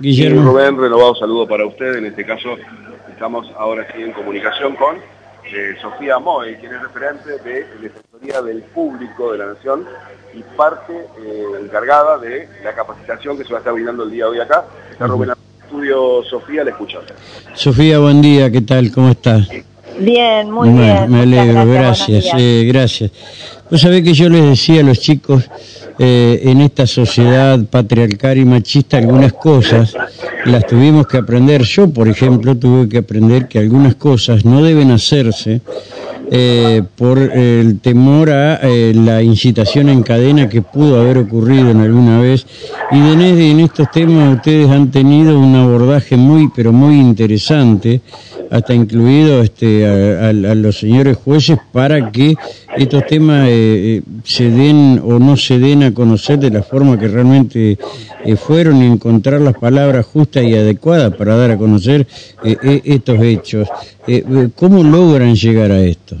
Guillermo. Rubén, renovado saludo para usted. En este caso estamos ahora sí en comunicación con eh, Sofía Moy, quien es referente de la Defensoría del Público de la Nación y parte eh, encargada de la capacitación que se va a estar brindando el día de hoy acá. Está Rubén estudio, Sofía, le escuchamos. Sofía, buen día, ¿qué tal? ¿Cómo estás? Bien, muy bien. Me alegro, gracias, gracias. Eh, gracias. Vos sabés que yo les decía a los chicos eh, en esta sociedad patriarcal y machista algunas cosas las tuvimos que aprender. Yo, por ejemplo, tuve que aprender que algunas cosas no deben hacerse eh, por el temor a eh, la incitación en cadena que pudo haber ocurrido en alguna vez. Y en, en estos temas ustedes han tenido un abordaje muy, pero muy interesante hasta incluido este, a, los señores jueces para que estos temas eh, eh, se den o no se den a conocer de la forma que realmente eh, fueron y encontrar las palabras justas y adecuadas para dar a conocer estos hechos. ¿Cómo logran llegar a esto?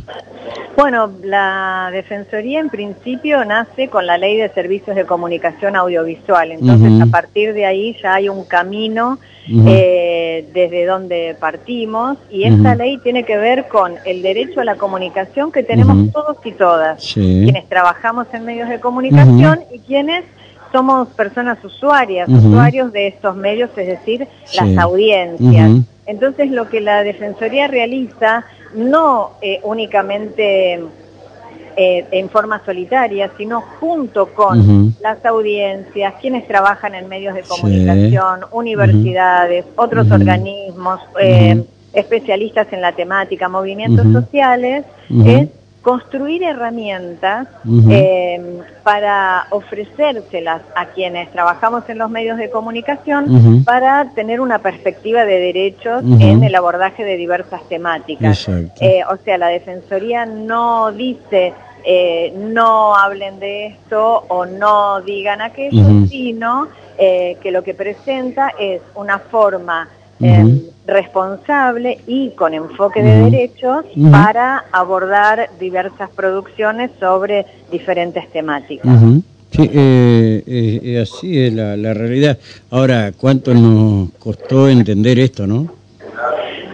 Bueno, la Defensoría en principio nace con la Ley de Servicios de Comunicación Audiovisual, entonces a partir de ahí ya hay un camino eh, desde donde partimos. Y esta ley tiene que ver con el derecho a la comunicación que tenemos todos y todas, quienes trabajamos en medios de comunicación y quienes somos personas usuarias, usuarios de estos medios, es decir, las audiencias. Entonces lo que la Defensoría realiza no eh, únicamente eh, en forma solitaria, sino junto con las audiencias, quienes trabajan en medios de comunicación, universidades, otros organismos, eh, especialistas en la temática, movimientos sociales, es construir herramientas eh, para ofrecérselas a quienes trabajamos en los medios de comunicación para tener una perspectiva de derechos en el abordaje de diversas temáticas. Eh, o sea, la Defensoría no dice eh, no hablen de esto o no digan aquello, sino que lo que presenta es una forma responsable y con enfoque de derechos para abordar diversas producciones sobre diferentes temáticas. Sí, eh, eh, así es la, realidad. Ahora, ¿cuánto nos costó entender esto, no?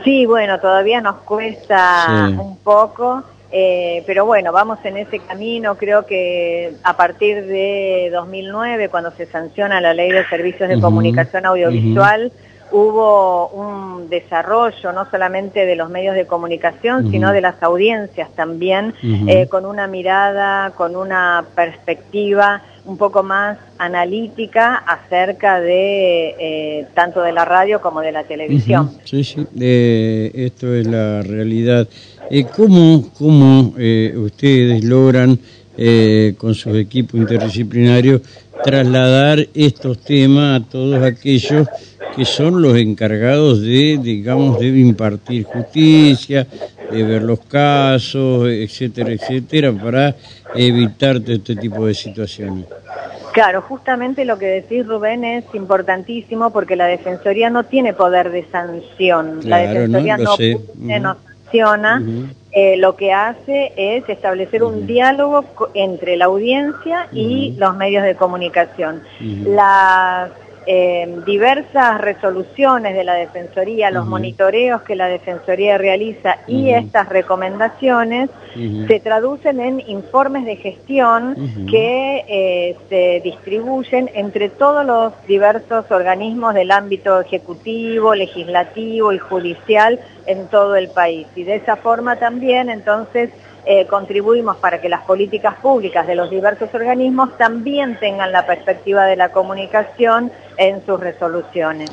Sí, bueno, todavía nos cuesta un poco, eh, pero bueno, vamos en ese camino. Creo que a partir de 2009, cuando se sanciona la Ley de Servicios de Comunicación Audiovisual, hubo un desarrollo no solamente de los medios de comunicación, sino de las audiencias también, eh, con una mirada, con una perspectiva un poco más analítica acerca de eh, tanto de la radio como de la televisión. Sí, sí, esto es la realidad. Eh, ¿Cómo, cómo ustedes logran con sus equipos interdisciplinarios trasladar estos temas a todos aquellos que son los encargados de, digamos, de impartir justicia, de ver los casos, etcétera, etcétera, para evitar este tipo de situaciones. Claro, justamente lo que decís Rubén es importantísimo porque la Defensoría no tiene poder de sanción. la Defensoría no, sanciona. Eh, lo que hace es establecer un diálogo entre la audiencia y los medios de comunicación. Las eh, diversas resoluciones de la Defensoría, los monitoreos que la Defensoría realiza y estas recomendaciones se traducen en informes de gestión que eh, se distribuyen entre todos los diversos organismos del ámbito ejecutivo, legislativo y judicial en todo el país. Y de esa forma también entonces eh, contribuimos para que las políticas públicas de los diversos organismos también tengan la perspectiva de la comunicación en sus resoluciones.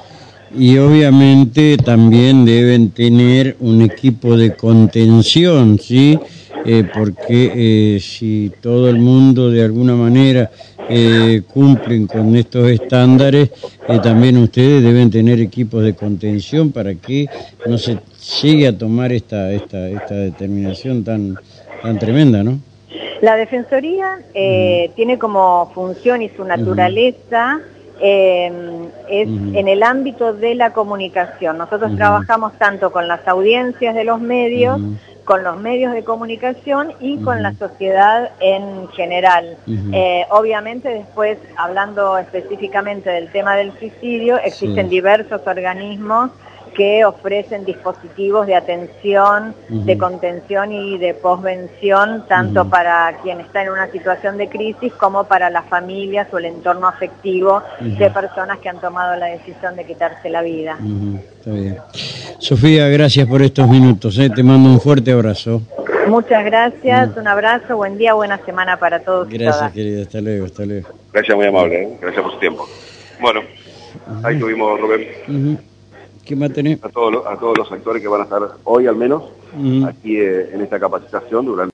Y obviamente también deben tener un equipo de contención, ¿sí? Eh, porque eh, si todo el mundo de alguna manera eh, cumplen con estos estándares, también ustedes deben tener equipos de contención para que no se llegue a tomar esta, esta, esta determinación tan, tan tremenda, ¿no? La Defensoría eh, tiene como función y su naturaleza em, es en el ámbito de la comunicación. Nosotros trabajamos tanto con las audiencias de los medios con los medios de comunicación y con la sociedad en general. Eh, obviamente después, hablando específicamente del tema del suicidio, existen diversos organismos que ofrecen dispositivos de atención, de contención y de posvención, tanto para quien está en una situación de crisis como para las familias o el entorno afectivo de personas que han tomado la decisión de quitarse la vida. Está bien. Sofía, gracias por estos minutos. ¿eh? Te mando un fuerte abrazo. Muchas gracias, un abrazo, buen día, buena semana para todos. Gracias, querida, hasta luego, hasta luego. Gracias, muy amable, ¿eh? gracias por su tiempo. Bueno, ahí tuvimos, Rubén. ¿Qué va a tener? A todos, los, a todos los actores que van a estar hoy al menos aquí eh, en esta capacitación durante